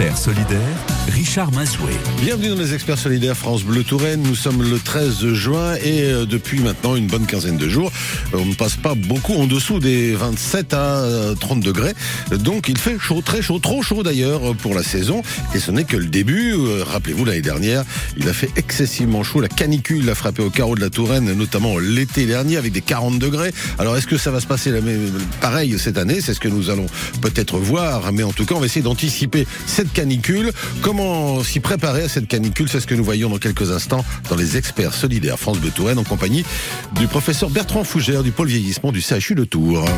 experts solidaires, Richard Mazoué. Bienvenue dans les experts solidaires France Bleu Touraine. Nous sommes le 13 juin et euh, depuis maintenant une bonne quinzaine de jours, euh, on ne passe pas beaucoup en dessous des 27 à 30 euh, degrés. Donc il fait chaud, très chaud, trop chaud d'ailleurs pour la saison. Et ce n'est que le début. Rappelez-vous l'année dernière, il a fait excessivement chaud. La canicule a frappé au carreau de la Touraine, notamment l'été dernier avec des 40 degrés. Alors est-ce que ça va se passer la même, pareil cette année? C'est ce que nous allons peut-être voir. Mais en tout cas, on va essayer d'anticiper cette canicule. Comment s'y préparer à cette canicule C'est ce que nous voyons dans quelques instants dans les experts solidaires France de Touraine en compagnie du professeur Bertrand Fougère du pôle vieillissement du CHU de Tours. Et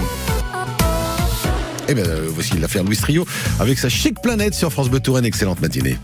eh bien, voici l'affaire Louis Trio avec sa chic planète sur France Bleu Touraine. Excellente matinée.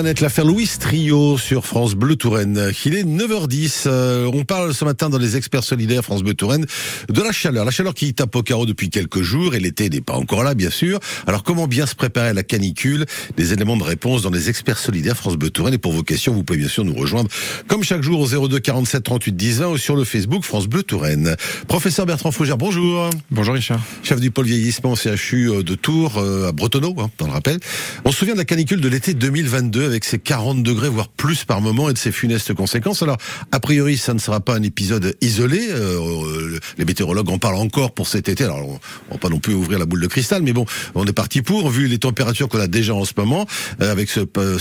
L'affaire Louis Trio sur France Bleu Touraine. Il est 9h10. Euh, on parle ce matin dans les experts solidaires France Bleu Touraine de la chaleur. La chaleur qui tape au carreau depuis quelques jours et l'été n'est pas encore là, bien sûr. Alors comment bien se préparer à la canicule? Des éléments de réponse dans les experts solidaires France Bleu Touraine. Et pour vos questions, vous pouvez bien sûr nous rejoindre comme chaque jour au 02 47 38 10 20 ou sur le Facebook France Bleu Touraine. Professeur Bertrand Fougère, bonjour. Bonjour Richard. Chef du pôle vieillissement CHU euh, de Tours euh, à Bretonneau, hein, dans le rappel. On se souvient de la canicule de l'été 2022 avec ses 40 degrés, voire plus par moment, et de ses funestes conséquences. Alors, a priori, ça ne sera pas un épisode isolé. Euh, les météorologues en parlent encore pour cet été. Alors, on va pas non plus ouvrir la boule de cristal, mais bon, on est parti pour, vu les températures qu'on a déjà en ce moment, euh, avec ce,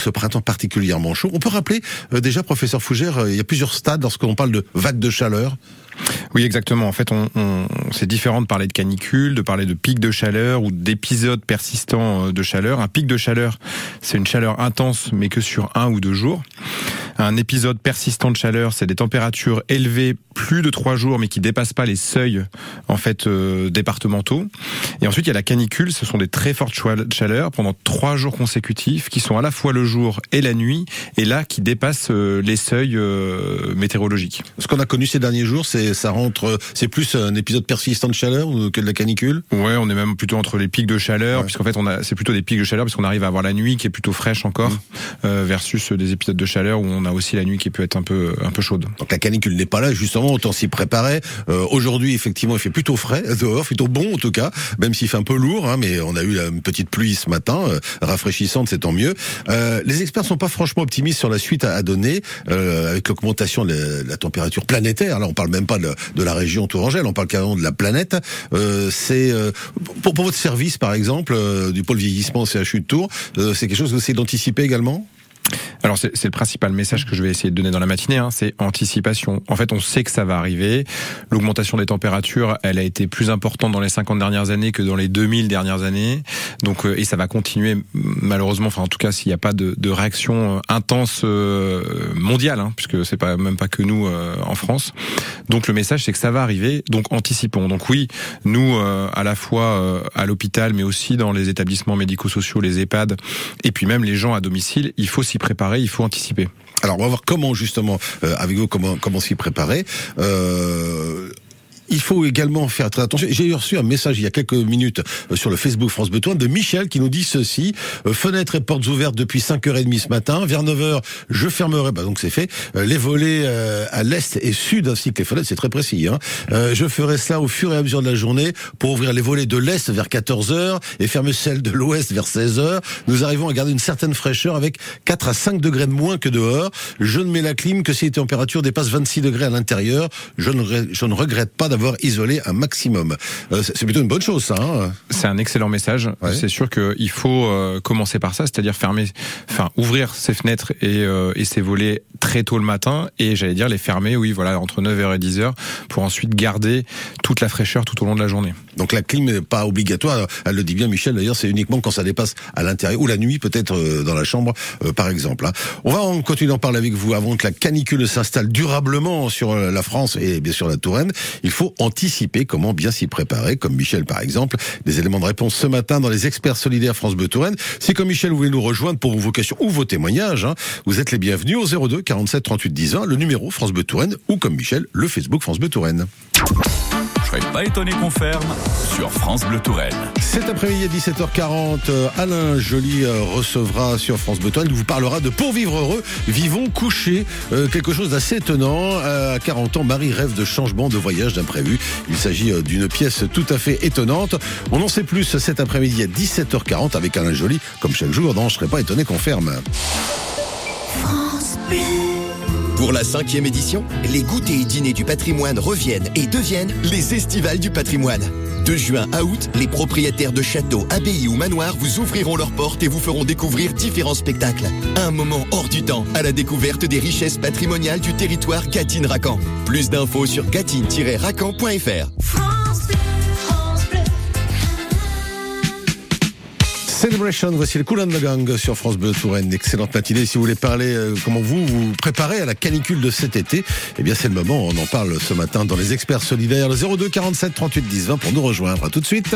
printemps particulièrement chaud. On peut rappeler, euh, déjà, professeur Fougère, il y a plusieurs stades lorsqu'on parle de vague de chaleur. Oui, exactement. En fait, on, c'est différent de parler de canicule, de parler de pic de chaleur ou d'épisodes persistants de chaleur. Un pic de chaleur, c'est une chaleur intense, mais que sur un ou deux jours. Un épisode persistant de chaleur, c'est des températures élevées plus de trois jours, mais qui dépassent pas les seuils en fait euh, départementaux. Et ensuite, il y a la canicule. Ce sont des très fortes chaleurs pendant trois jours consécutifs, qui sont à la fois le jour et la nuit, et là qui dépassent euh, les seuils euh, météorologiques. Ce qu'on a connu ces derniers jours, c'est ça rentre, c'est plus un épisode persistant de chaleur que de la canicule? Ouais, on est même plutôt entre les pics de chaleur, puisqu'en fait, on a, c'est plutôt des pics de chaleur, puisqu'on arrive à avoir la nuit qui est plutôt fraîche encore, mmh. versus des épisodes de chaleur où on aussi la nuit qui peut être un peu un peu chaude. Donc la canicule n'est pas là justement, autant s'y préparer. Euh, Aujourd'hui, effectivement, il fait plutôt frais dehors, plutôt bon en tout cas, même s'il fait un peu lourd. Hein, mais on a eu une petite pluie ce matin, euh, rafraîchissante, c'est tant mieux. Euh, les experts sont pas franchement optimistes sur la suite à, à donner euh, avec l'augmentation de, la température planétaire. Là, on parle même pas de, la région Tourangelle, on parle carrément de la planète. Euh, c'est pour, pour, votre service, par exemple, du pôle vieillissement CHU de Tours, c'est quelque chose que vous essayez d'anticiper également? Alors c'est le principal message que je vais essayer de donner dans la matinée, hein, c'est anticipation. En fait, on sait que ça va arriver. L'augmentation des températures, elle a été plus importante dans les 50 dernières années que dans les 2000 dernières années. Donc euh, et ça va continuer malheureusement. Enfin, en tout cas, s'il n'y a pas de, de réaction euh, intense euh, mondiale, hein, puisque c'est pas même pas que nous euh, en France. Donc le message, c'est que ça va arriver. Donc anticipons. Donc oui, nous à la fois à l'hôpital, mais aussi dans les établissements médico-sociaux, les EHPAD, et puis même les gens à domicile, il faut s'y préparer, il faut anticiper. Alors on va voir comment justement euh, avec vous comment comment s'y préparer. Euh, il faut également faire très attention. J'ai reçu un message il y a quelques minutes euh, sur le Facebook France Beton de Michel qui nous dit ceci euh, fenêtres et portes ouvertes depuis 5h30 ce matin. Vers 9h, je fermerai. Bah donc c'est fait. Euh, les volets à l'est et sud ainsi que les fenêtres, c'est très précis. Hein. Je ferai cela au fur et à mesure de la journée pour ouvrir les volets de l'est vers 14h et fermer celles de l'ouest vers 16h. Nous arrivons à garder une certaine fraîcheur avec 4 à 5 degrés de moins que dehors. Je ne mets la clim que si les températures dépassent 26 degrés à l'intérieur. Je ne regrette pas d'avoir isolé un maximum. Euh, c'est plutôt une bonne chose, ça. Hein c'est un excellent message. Ouais. C'est sûr qu'il faut euh, commencer par ça, c'est-à-dire fermer, enfin ouvrir ses fenêtres et, euh, et ses volets très tôt le matin et j'allais dire les fermer, oui, voilà, entre 9h et 10h pour ensuite garder toute la fraîcheur tout au long de la journée. Donc la clim n'est pas obligatoire. Elle le dit bien, Michel. D'ailleurs, c'est uniquement quand ça dépasse à l'intérieur ou la nuit, peut-être euh, dans la chambre, euh, par exemple. Hein. On va en continuer d'en parler avec vous avant que la canicule s'installe durablement sur euh, la France et bien sûr la Touraine. Il faut anticiper comment bien s'y préparer, comme Michel par exemple. Des éléments de réponse ce matin dans les experts solidaires France Bleu. Si comme Michel vous voulez nous rejoindre pour vos questions ou vos témoignages, hein, vous êtes les bienvenus au 02 47 38 10 20, le numéro France Bleu ou comme Michel, le Facebook France Bleu. Pas étonné qu'on ferme sur France Bleu Touraine. Cet après-midi à 17h40, Alain Joly recevra sur France Bleu Touraine, il vous parlera de Pour vivre heureux, vivons couchés, euh, quelque chose d'assez étonnant. À 40 ans, Marie rêve de changement de voyage d'imprévu. Il s'agit d'une pièce tout à fait étonnante. On en sait plus cet après-midi à 17h40 avec Alain Joly, comme chaque jour, non, je serais pas étonné qu'on ferme. France Bleu. Pour la cinquième édition, les goûters et dîners du patrimoine reviennent et deviennent les estivales du patrimoine. De juin à août, les propriétaires de châteaux, abbayes ou manoirs vous ouvriront leurs portes et vous feront découvrir différents spectacles. Un moment hors du temps à la découverte des richesses patrimoniales du territoire Gatine-Racan. Plus d'infos sur gatine-racan.fr. Celebration, voici le Cool and the Gang sur France Bleu Touraine. Excellente matinée. Si vous voulez parler euh, comment vous vous préparez à la canicule de cet été, eh bien c'est le moment. On en parle ce matin dans les experts solidaires. Le 02 47 38 10 20 pour nous rejoindre. Tout de suite.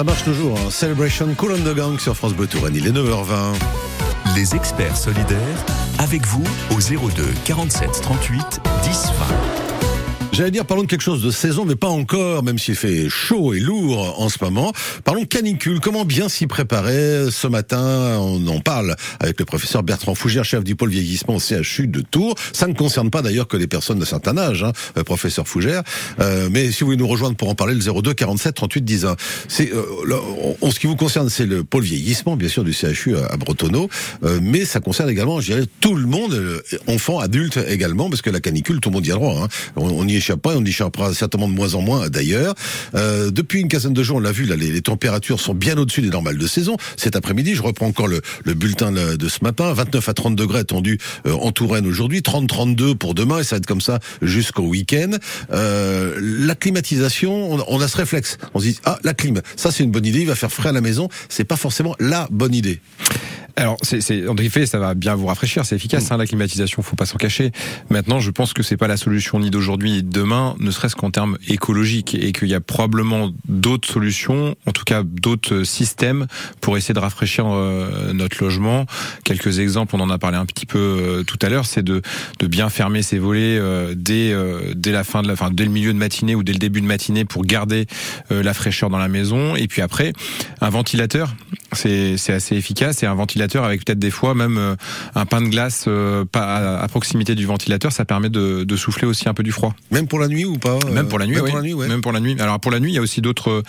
Ça marche toujours. hein. Celebration Cool on the Gang sur France Bleu Touraine. Il est 9h20. Les experts solidaires, avec vous au 02 47 38 10 20. J'allais dire, parlons de quelque chose de saison, mais pas encore, même s'il fait chaud et lourd en ce moment. Parlons canicule. Comment bien s'y préparer Ce matin, on en parle avec le professeur Bertrand Fougère, chef du pôle vieillissement au CHU de Tours. Ça ne concerne pas d'ailleurs que les personnes d'un certain âge, hein, euh, professeur Fougère. Euh, mais si vous voulez nous rejoindre pour en parler, le 02 47 38 10 1. C'est, euh, en- ce qui vous concerne, c'est le pôle vieillissement, bien sûr, du CHU à, Bretonneau. Euh, mais ça concerne également, je dirais, tout le monde, euh, enfants, adultes également, parce que la canicule, tout le monde y a droit. Hein. On, n'y échappe on y échappera certainement de moins en moins d'ailleurs. Euh, depuis une quinzaine de jours, on l'a vu, là, les, températures sont bien au-dessus des normales de saison. Cet après-midi, je reprends encore le, le bulletin de ce matin, 29 à 30 degrés attendus euh, en Touraine aujourd'hui, 30-32 pour demain, et ça va être comme ça jusqu'au week-end. Euh, la climatisation, on, on a ce réflexe. On se dit, ah, la clim, ça c'est une bonne idée, il va faire frais à la maison. C'est pas forcément la bonne idée. Alors, c'est, en effet, ça va bien vous rafraîchir, c'est efficace, hein, la climatisation, faut pas s'en cacher. Maintenant, je pense que c'est pas la solution ni d'aujourd'hui ni de demain, ne serait-ce qu'en termes écologiques, et qu'il y a probablement d'autres solutions, en tout cas d'autres systèmes pour essayer de rafraîchir euh, notre logement. Quelques exemples, on en a parlé un petit peu euh, tout à l'heure, c'est de, de bien fermer ses volets euh, dès, euh, dès la fin de la, enfin, dès le milieu de matinée ou dès le début de matinée pour garder euh, la fraîcheur dans la maison. Et puis après, un ventilateur, c'est, c'est assez efficace, et un ventilateur avec peut-être des fois même euh, un pain de glace euh, pas à, proximité du ventilateur, ça permet de, de souffler aussi un peu du froid. Même pour la nuit ou pas Même pour la nuit, Même oui. pour la nuit, ouais. Même pour la nuit. Alors pour la nuit, il y a aussi d'autres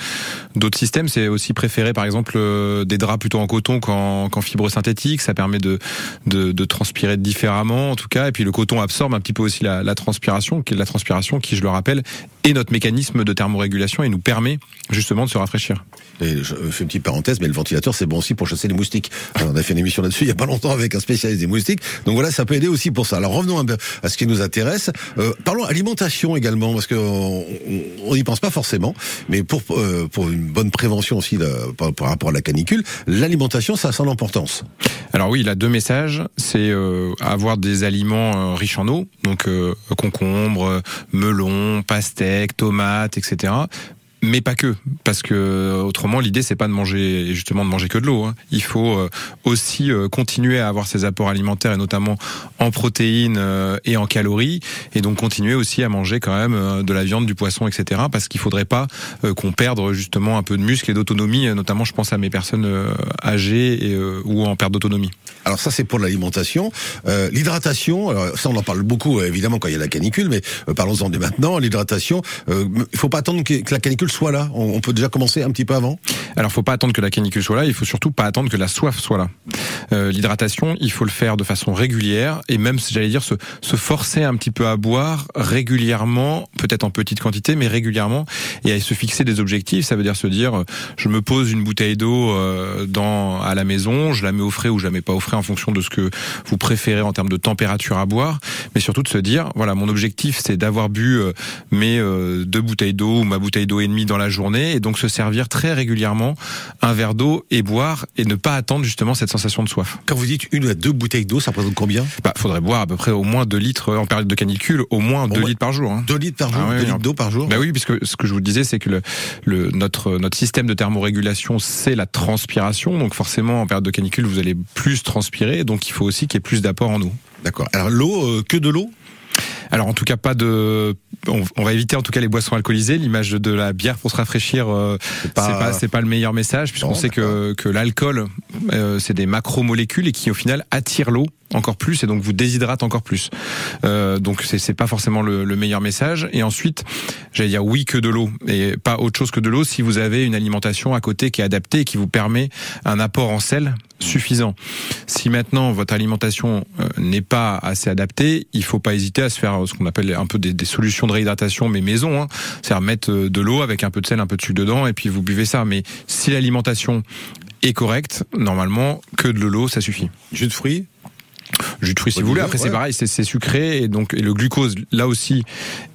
d'autres systèmes. C'est aussi préféré, par exemple, euh, des draps plutôt en coton qu'en fibre synthétique. Ça permet de, de de transpirer différemment, en tout cas. Et puis le coton absorbe un petit peu aussi la, la transpiration, qui est la transpiration qui, je le rappelle, et notre mécanisme de thermorégulation et nous permet justement de se rafraîchir. Et je fais une petite parenthèse, mais le ventilateur, c'est bon aussi pour chasser les moustiques. Alors, on a fait une émission là-dessus il y a pas longtemps avec un spécialiste des moustiques. Donc voilà, ça peut aider aussi pour ça. Alors revenons un peu à ce qui nous intéresse. Euh, parlons alimentation également, parce que on n'y pense pas forcément, mais pour euh, pour une bonne prévention aussi par, par rapport à la canicule, l'alimentation, ça a son importance. Alors oui, il a deux messages. C'est euh, avoir des aliments euh, riches en eau, donc euh, concombre, euh, tomates, etc. Mais pas que, parce que euh, autrement l'idée c'est pas de manger justement de manger que de l'eau. hein. Il faut euh, aussi euh, continuer à avoir ces apports alimentaires et notamment en protéines euh, et en calories, et donc continuer aussi à manger quand même euh, de la viande, du poisson, etc. Parce qu'il faudrait pas euh, qu'on perde justement un peu de muscle et d'autonomie, euh, notamment je pense à mes personnes euh, âgées et, euh, ou en perte d'autonomie. Alors ça c'est pour l'alimentation, Euh, l'hydratation. Ça on en parle beaucoup euh, évidemment quand il y a la canicule, mais euh, parlons-en dès maintenant. L'hydratation, euh, il faut pas attendre que la canicule soit là. On, peut déjà commencer un petit peu avant. Alors, faut pas attendre que la canicule soit là. Il faut surtout pas attendre que la soif soit là. Euh, L'hydratation, il faut le faire de façon régulière et même, j'allais dire, se, se forcer un petit peu à boire régulièrement, peut-être en petite quantité, mais régulièrement, et à se fixer des objectifs. Ça veut dire se dire, je me pose une bouteille d'eau euh, dans à la maison, je la mets au frais ou je la mets pas au frais en fonction de ce que vous préférez en termes de température à boire, mais surtout de se dire, voilà, mon objectif, c'est d'avoir bu euh, mes euh, deux bouteilles d'eau ou ma bouteille d'eau et demie dans la journée, et donc se servir très régulièrement un verre d'eau et boire et ne pas attendre justement cette sensation de soif. Quand vous dites une à deux bouteilles d'eau, ça représente combien? Bah, faudrait boire à peu près au moins 2 litres en période de canicule, au moins 2 ouais. litres par jour. Hein. Deux litres par jour, Ah deux oui, litres d'eau par jour. Bah oui, puisque ce que je vous disais, c'est que le, le, notre, notre système de thermorégulation, c'est la transpiration. Donc forcément, en période de canicule, vous allez plus transpirer. Donc il faut aussi qu'il y ait plus d'apport en eau. D'accord. Alors l'eau, euh, que de l'eau? Alors en tout cas, pas de. On, on va éviter en tout cas les boissons alcoolisées. L'image de la bière pour se rafraîchir, euh, c'est pas- c'est pas le meilleur message puisqu'on sait que que l'alcool, euh, c'est des macromolécules et qui au final attirent l'eau encore plus et donc vous déshydrate encore plus. Euh, donc c'est c'est pas forcément le, le meilleur message. Et ensuite, j'allais dire oui que de l'eau et pas autre chose que de l'eau si vous avez une alimentation à côté qui est adaptée et qui vous permet un apport en sel suffisant. Si maintenant votre alimentation euh, n'est pas assez adaptée, il faut pas hésiter à se faire euh, ce qu'on appelle un peu des, des solutions de réhydratation mais maison, hein. c'est-à-dire mettre euh, de l'eau avec un peu de sel, un peu de sucre dedans et puis vous buvez ça. Mais si l'alimentation est correcte, normalement que de l'eau ça suffit. Jus de fruits? Jus de fruits si vous voulez. Après c'est pareil, c'est sucré et donc et le glucose là aussi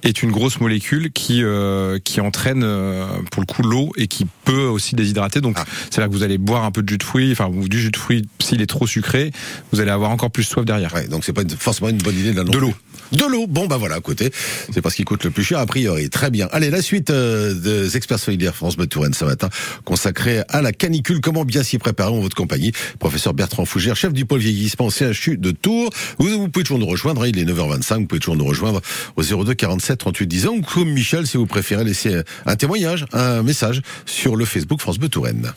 est une grosse molécule qui euh, qui entraîne euh, pour le coup l'eau et qui peut aussi déshydrater. Donc Ah. c'est là que vous allez boire un peu de jus de fruits, enfin du jus de fruits s'il est trop sucré, vous allez avoir encore plus soif derrière. Ouais, donc c'est pas une- forcément une bonne idée de la l'eau. De l'eau. Bon bah voilà, à côté, c'est pas ce qui coûte le plus cher a priori. Très bien. Allez, la suite euh, des experts solidaires France Bleu Touraine ce matin, consacrée à la canicule. Comment bien s'y préparer en votre compagnie? Professeur Bertrand Fougère, chef du pôle vieillissement CHU de Tours. Vous, vous pouvez toujours nous rejoindre. il est 9h25. Vous pouvez toujours nous rejoindre au 02 47 38 10 ans. Comme Michel, si vous préférez laisser un témoignage, un message sur le Facebook France Bleu Touraine.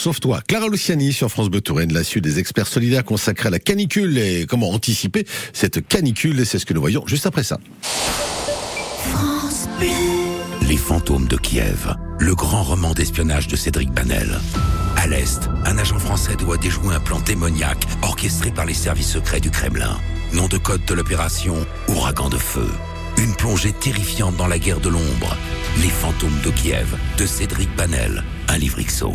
Sauf toi. Clara Luciani sur France Bleu Touraine, la suite des experts solidaires consacrés à la canicule et comment anticiper cette canicule. Et c'est ce que nous voyons juste après ça. Les fantômes de Kiev, le grand roman d'espionnage de Cédric Banel. À l'Est, un agent français doit déjouer un plan démoniaque orchestré par les services secrets du Kremlin. Nom de code de l'opération Ouragan de feu. Une plongée terrifiante dans la guerre de l'ombre. Les fantômes de Kiev, de Cédric Banel. Un livre XO.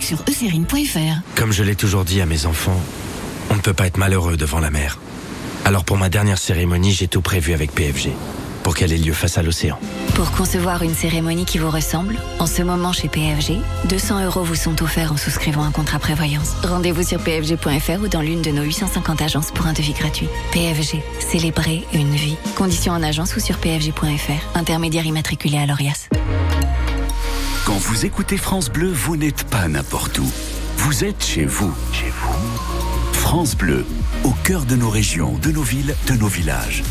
sur eucérine.fr. Comme je l'ai toujours dit à mes enfants, on ne peut pas être malheureux devant la mer. Alors pour ma dernière cérémonie, j'ai tout prévu avec PFG, pour qu'elle ait lieu face à l'océan. Pour concevoir une cérémonie qui vous ressemble, en ce moment chez PFG, 200 euros vous sont offerts en souscrivant un contrat prévoyance. Rendez-vous sur pfg.fr ou dans l'une de nos 850 agences pour un devis gratuit. PFG, célébrer une vie. Conditions en agence ou sur pfg.fr. Intermédiaire immatriculé à l'ORIAS. Quand vous écoutez France Bleu, vous n'êtes pas n'importe où. Vous êtes chez vous. Chez vous. France Bleu, au cœur de nos régions, de nos villes, de nos villages.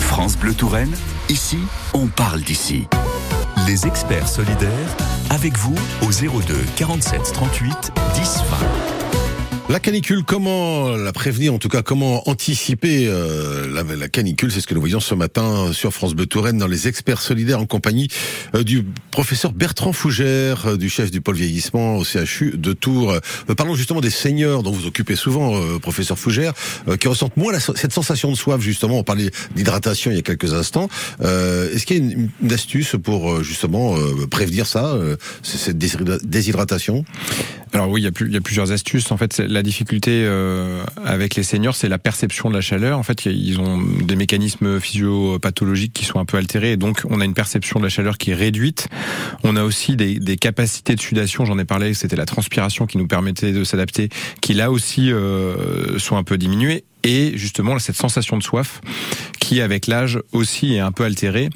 France Bleu Touraine, ici, on parle d'ici. Les experts solidaires, avec vous au 02 47 38 10 20. La canicule, comment la prévenir, en tout cas comment anticiper euh, la, la canicule, c'est ce que nous voyons ce matin sur France Bleu Touraine dans les experts solidaires en compagnie euh, du professeur Bertrand Fougère, euh, du chef du pôle vieillissement au CHU de Tours. Euh, parlons justement des seniors dont vous occupez souvent, professeur Fougère, qui ressentent moins la- cette sensation de soif justement. On parlait d'hydratation il y a quelques instants. Est-ce qu'il y a une, une astuce pour justement prévenir ça, cette déshydra- déshydratation? Alors oui, il y, a y a plusieurs astuces. En fait, c'est- la difficulté euh, avec les seniors, c'est la perception de la chaleur. En fait, ils ont des mécanismes physiopathologiques qui sont un peu altérés, et donc on a une perception de la chaleur qui est réduite. On a aussi des, des capacités de sudation. J'en ai parlé. C'était la transpiration qui nous permettait de s'adapter, qui là aussi euh, sont un peu diminuées. Et justement, cette sensation de soif qui, avec l'âge, aussi est un peu altérée.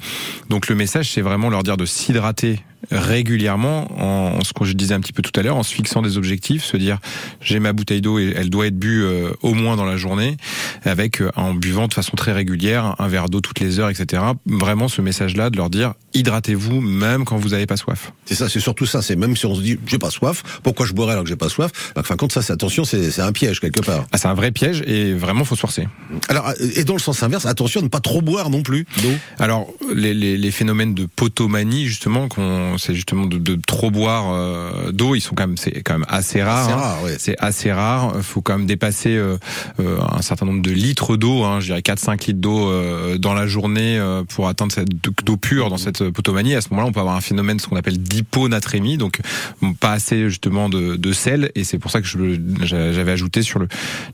Donc le message, c'est vraiment leur dire de s'hydrater régulièrement en, ce que je disais un petit peu tout à l'heure, en se fixant des objectifs, se dire j'ai ma bouteille d'eau et elle doit être bue euh, au moins dans la journée, avec euh, en buvant de façon très régulière un verre d'eau toutes les heures, etc. Vraiment ce message-là de leur dire hydratez-vous même quand vous n'avez pas soif. C'est ça, c'est surtout ça. C'est même si on se dit j'ai pas soif, pourquoi je boirais alors que j'ai pas soif? Enfin, compte ça, c'est attention, c'est un piège quelque part. Ah, c'est un vrai piège et vraiment faut se forcer. Alors, et dans le sens inverse, attention à ne pas trop boire non plus d'eau. Alors les, les, les phénomènes de potomanie justement, c'est justement de, de trop boire euh, d'eau, ils sont quand même c'est quand même assez rare. C'est hein. rare, ouais. C'est assez rare. Faut quand même dépasser euh, euh, un certain nombre de litres d'eau, hein, je dirais 4-5 litres d'eau dans la journée pour atteindre cette d'eau pure dans cette potomanie. À ce moment-là, on peut avoir un phénomène ce qu'on appelle d'hyponatrémie, donc pas assez justement de, de sel. Et c'est pour ça que j'avais ajouté sur le,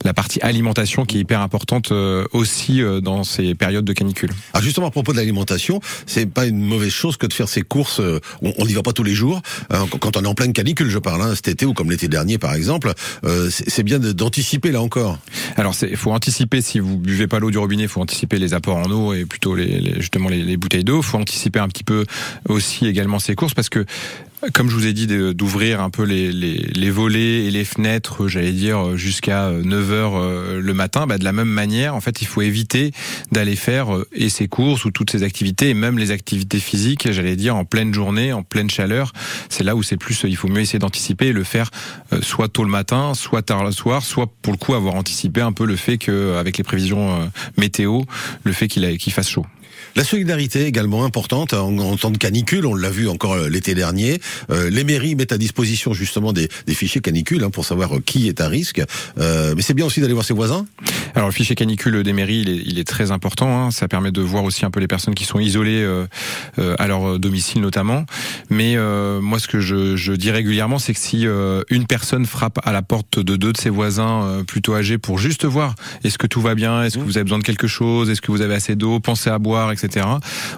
la partie alimentation qui est hyper importante euh, aussi euh, dans ces périodes de canicule. Alors justement à propos de l'alimentation, c'est pas une mauvaise chose que de faire ses courses. euh, On n'y va pas tous les jours. quand on est en pleine canicule, je parle, hein, cet été ou comme l'été dernier par exemple. c'est bien d'anticiper là encore. Alors, il faut anticiper si vous buvez pas l'eau du robinet, il faut anticiper les apports en eau et plutôt les, les- justement les, les bouteilles d'eau. Il faut anticiper un petit peu aussi également ces courses parce que comme je vous ai dit, d'ouvrir un peu les, volets et les fenêtres, j'allais dire, jusqu'à 9h le matin, bah, de la même manière, en fait, il faut éviter d'aller faire euh, et ses courses ou toutes ces activités, et même les activités physiques, j'allais dire, en pleine journée, en pleine chaleur. C'est là où c'est plus, il faut mieux essayer d'anticiper et le faire euh, soit tôt le matin, soit tard le soir, soit pour le coup avoir anticipé un peu le fait que, avec les prévisions euh, météo, le fait qu'il fasse chaud. La solidarité également importante en, en temps de canicule, on l'a vu encore euh, l'été dernier. Euh, les mairies mettent à disposition justement des, des fichiers canicule hein, pour savoir euh, qui est à risque. Euh, mais c'est bien aussi d'aller voir ses voisins. Alors le fichier canicule des mairies, il est, il est très important. hein. Ça permet de voir aussi un peu les personnes qui sont isolées euh, euh, à leur domicile notamment. Mais euh, moi, ce que je, je dis régulièrement, c'est que si euh, une personne frappe à la porte de deux de ses voisins euh, plutôt âgés pour juste voir est-ce que tout va bien, est-ce que vous avez besoin de quelque chose, est-ce que vous avez assez d'eau, pensez à boire, etc.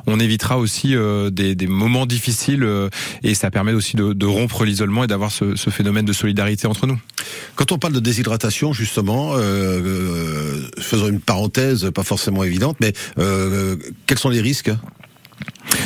On évitera aussi euh, des, des moments difficiles euh, et ça permet aussi de, de rompre l'isolement et d'avoir ce, ce phénomène de solidarité entre nous. Quand on parle de déshydratation, justement, euh, faisons une parenthèse, pas forcément évidente, mais quels sont les risques?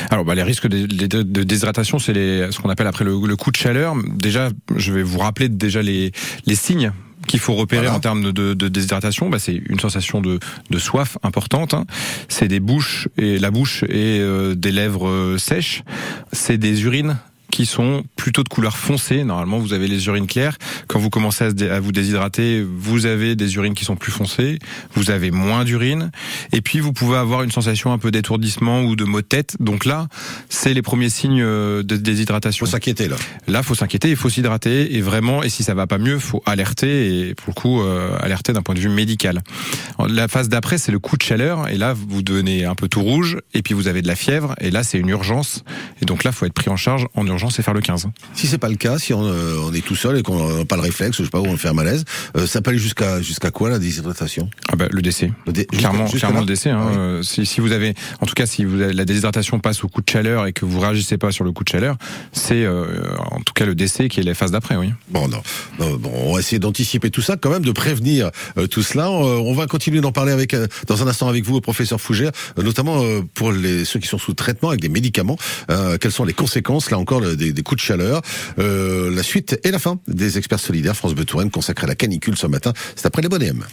Alors, bah, les risques de, de- de déshydratation, c'est ce qu'on appelle après le, le coup de chaleur. Déjà, je vais vous rappeler déjà les, les signes qu'il faut repérer Voilà. en termes de, de déshydratation. Bah, c'est une sensation de, de soif importante. hein. C'est des bouches et la bouche et euh, des lèvres euh, sèches. C'est des urines qui sont plutôt de couleur foncée. Normalement, vous avez les urines claires. Quand vous commencez à, dé- à vous déshydrater, vous avez des urines qui sont plus foncées. Vous avez moins d'urine. Et puis, vous pouvez avoir une sensation un peu d'étourdissement ou de maux de tête. Donc là, c'est les premiers signes euh, de déshydratation. Faut s'inquiéter là. Là, faut s'inquiéter, il faut s'hydrater et vraiment, et si ça va pas mieux, faut alerter et pour le coup, euh, alerter d'un point de vue médical. La phase d'après, c'est le coup de chaleur et là, vous devenez un peu tout rouge et puis vous avez de la fièvre et là, c'est une urgence et donc là, faut être pris en charge en urgence et faire le 15. Si c'est pas le cas, si on, euh, on est tout seul et qu'on n'a pas le réflexe, je sais pas où on fait un malaise, euh, ça peut aller jusqu'à jusqu'à quoi la déshydratation? Ah bah, le décès. Le dé- Clairement, le décès. Hein. Ah oui. Euh, si, si vous avez, en tout cas, si vous avez- la déshydratation passe au coup de chaleur et que vous réagissez pas sur le coup de chaleur, c'est euh, en tout cas le décès qui est la phase d'après, oui. Bon, non. Non, bon, on va essayer d'anticiper tout ça, quand même, de prévenir tout cela. On va continuer d'en parler avec dans un instant avec vous, professeur Fougère, notamment pour les ceux qui sont sous traitement avec des médicaments. Quelles sont les conséquences, là encore, le- des, coups de chaleur Euh, La suite et la fin des experts solidaires France Bleu Touraine à la canicule ce matin. C'est après les bonhommes.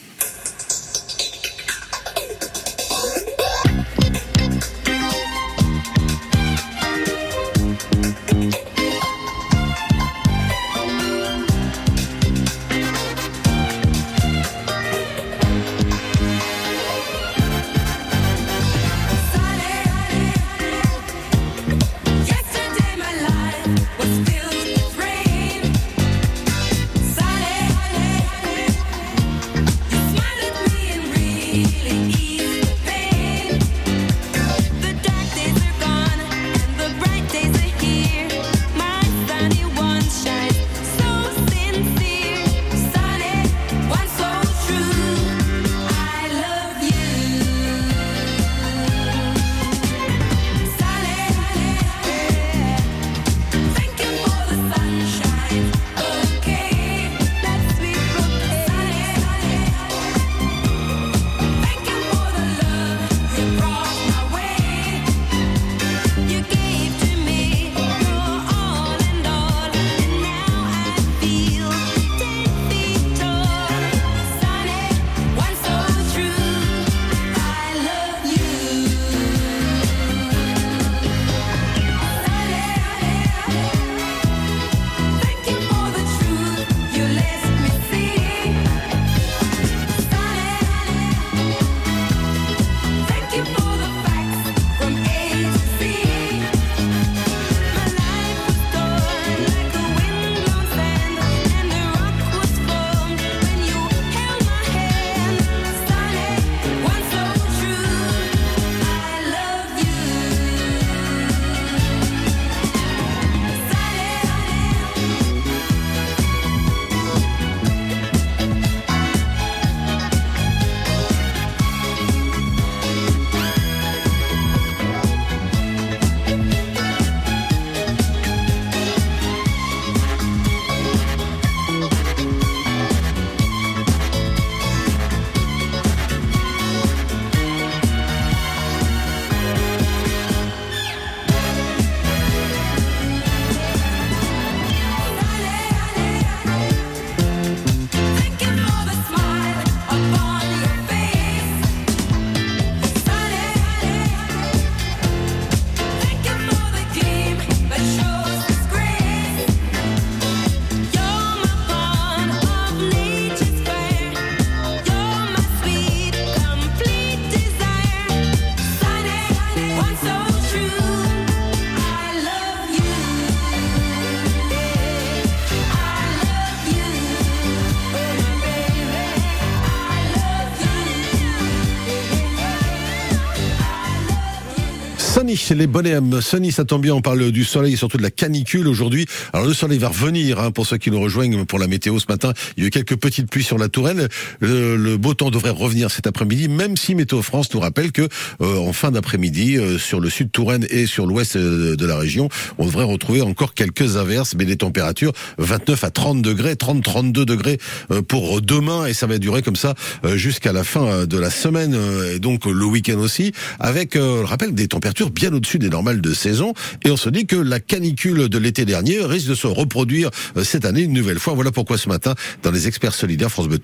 Sony, les bonhommes. Sony, ça tombe bien, on parle du soleil et surtout de la canicule aujourd'hui. Alors le soleil va revenir, hein, pour ceux qui nous rejoignent pour la météo ce matin. Il y a eu quelques petites pluies sur la Touraine. Le, le beau temps devrait revenir cet après-midi, même si Météo France nous rappelle que euh, en fin d'après-midi, euh, sur le sud Touraine et sur l'ouest euh, de la région, on devrait retrouver encore quelques averses, mais des températures 29 à 30 degrés, 30-32 degrés euh, pour demain, et ça va durer comme ça euh, jusqu'à la fin de la semaine, et donc le week-end aussi, avec, je rappelle, des températures bien au-dessus des normales de saison, et on se dit que la canicule de l'été dernier risque de se reproduire euh, cette année une nouvelle fois. Voilà pourquoi ce matin, dans les experts solidaires France Bleu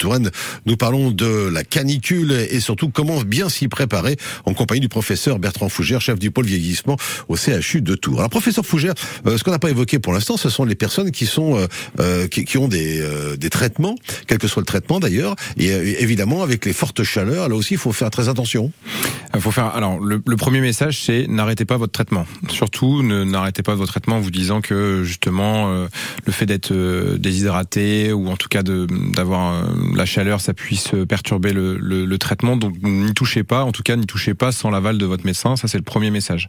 nous parlons de la canicule et surtout comment bien s'y préparer en compagnie du professeur Bertrand Fougère, chef du pôle vieillissement au CHU de Tours. Alors professeur Fougère, euh, ce qu'on n'a pas évoqué pour l'instant, ce sont les personnes qui sont euh, euh, qui, qui ont des, euh, des traitements, quel que soit le traitement d'ailleurs, et évidemment avec les fortes chaleurs, là aussi il faut faire très attention. Il faut faire. Alors, le, premier message, c'est pas votre traitement. Surtout, ne n'arrêtez pas votre traitement en vous disant que justement euh, le fait d'être euh, déshydraté ou en tout cas d'avoir euh, la chaleur, ça puisse perturber le, le, traitement. Donc, n'y touchez pas. En tout cas, n'y touchez pas sans l'aval de votre médecin. Ça, c'est le premier message.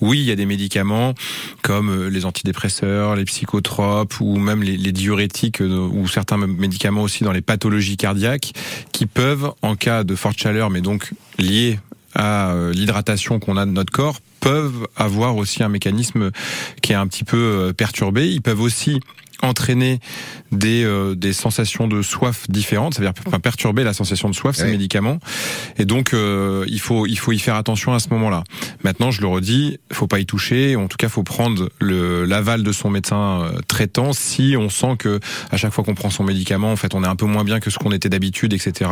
Oui, il y a des médicaments comme les antidépresseurs, les psychotropes ou même les, diurétiques ou certains médicaments aussi dans les pathologies cardiaques qui peuvent, en cas de forte chaleur, mais donc liés à euh, l'hydratation qu'on a de notre corps peuvent avoir aussi un mécanisme qui est un petit peu euh, perturbé. Ils peuvent aussi entraîner des, euh, des sensations de soif différentes, ça veut dire enfin, perturber la sensation de soif, ces médicaments. Et donc, euh, il, faut, il faut y faire attention à ce moment-là. Maintenant, je le redis, faut pas y toucher. En tout cas, faut prendre l'aval de son médecin euh, traitant si on sent que à chaque fois qu'on prend son médicament, en fait, on est un peu moins bien que ce qu'on était d'habitude, etc.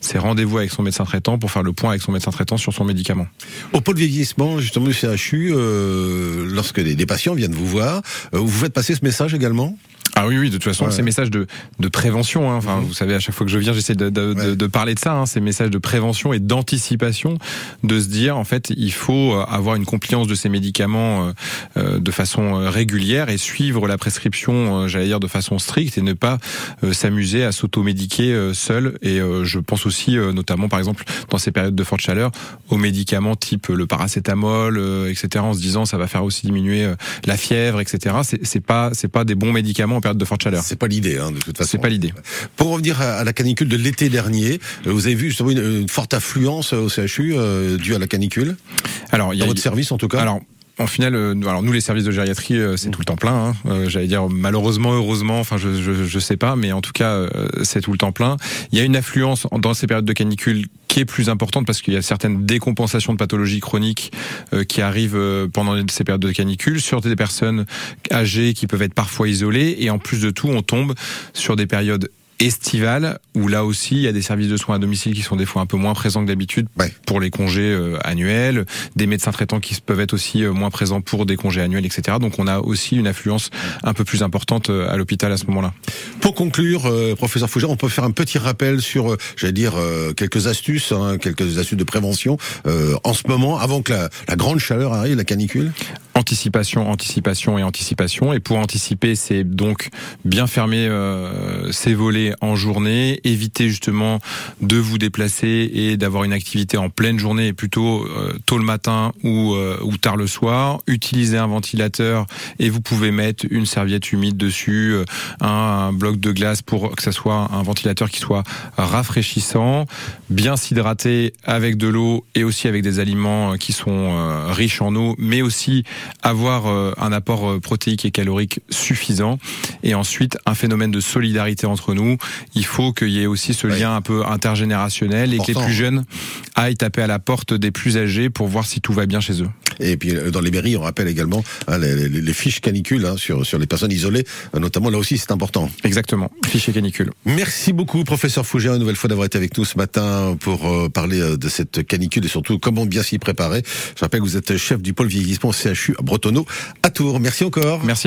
C'est rendez-vous avec son médecin traitant pour faire le point avec son médecin traitant sur son médicament. Au pôle vieillissement, justement, du CHU, euh, lorsque des, des patients viennent vous voir, euh, vous faites passer ce message également? Ah oui, oui, de toute façon, Ouais. ces messages de, de prévention, hein, enfin, vous savez, à chaque fois que je viens, j'essaie de, de, de- Ouais. de parler de ça, hein, ces messages de prévention et d'anticipation, de se dire, en fait, il faut euh, avoir une compliance de ces médicaments euh, euh, de façon euh, régulière et suivre la prescription, j'allais dire, de façon stricte et ne pas euh, s'amuser à s'automédiquer seul. Et euh, je pense aussi, euh, notamment, par exemple, dans ces périodes de forte chaleur, aux médicaments type le paracétamol, euh, etc., en se disant, ça va faire aussi diminuer la fièvre, etc. C'est pas, c'est pas des bons médicaments en période de forte chaleur. C'est pas l'idée, hein, de toute façon. C'est pas l'idée. Pour revenir à, la canicule de l'été dernier, euh, vous avez vu justement une, une forte affluence au CHU euh, due à la canicule? Alors, il y Dans a, votre service en tout cas? Alors, en final, euh, alors nous les services de gériatrie, euh, c'est tout le temps plein. hein. Euh, J'allais dire malheureusement, heureusement, enfin je, je sais pas, mais en tout cas c'est tout le temps plein. Il y a une affluence en- dans ces périodes de canicule qui est plus importante parce qu'il y a certaines décompensations de pathologies chroniques qui arrivent pendant ces périodes de canicule sur des personnes âgées qui peuvent être parfois isolées et en plus de tout, on tombe sur des périodes estivales où là aussi il y a des services de soins à domicile qui sont des fois un peu moins présents que d'habitude Ouais. pour les congés euh, annuels, des médecins traitants qui peuvent être aussi euh, moins présents pour des congés annuels, etc. Donc on a aussi une affluence un peu plus importante euh, à l'hôpital à ce moment-là. Pour conclure, euh, professeur Fougère, on peut faire un petit rappel sur, j'allais dire, euh, quelques astuces, hein, quelques astuces de prévention euh, en ce moment, avant que la, la grande chaleur arrive, la canicule? Anticipation, anticipation et anticipation. Et pour anticiper, c'est donc bien fermer euh, volets en journée, éviter justement de vous déplacer et d'avoir une activité en pleine journée et plutôt euh, tôt le matin ou, euh, ou tard le soir. Utiliser un ventilateur et vous pouvez mettre une serviette humide dessus, euh, un, un bloc de glace pour que ça soit un ventilateur qui soit rafraîchissant, bien s'hydrater avec de l'eau et aussi avec des aliments qui sont euh, riches en eau, mais aussi avoir euh, un apport euh, protéique et calorique suffisant. Et ensuite, un phénomène de solidarité entre nous. Il faut qu'il y ait aussi ce Ouais. lien un peu intergénérationnel et que les plus jeunes aillent taper à la porte des plus âgés pour voir si tout va bien chez eux. Et puis euh, dans les mairies, on rappelle également hein, les, les- les fiches canicules hein, sur, sur les personnes isolées, notamment là aussi c'est important. Exactement. Fichier canicule. Merci beaucoup professeur Fougère une nouvelle fois d'avoir été avec nous ce matin pour euh, parler de cette canicule et surtout comment bien s'y préparer. Je rappelle que vous êtes chef du pôle vieillissement CHU Bretonneau à Tours. Merci encore. Merci.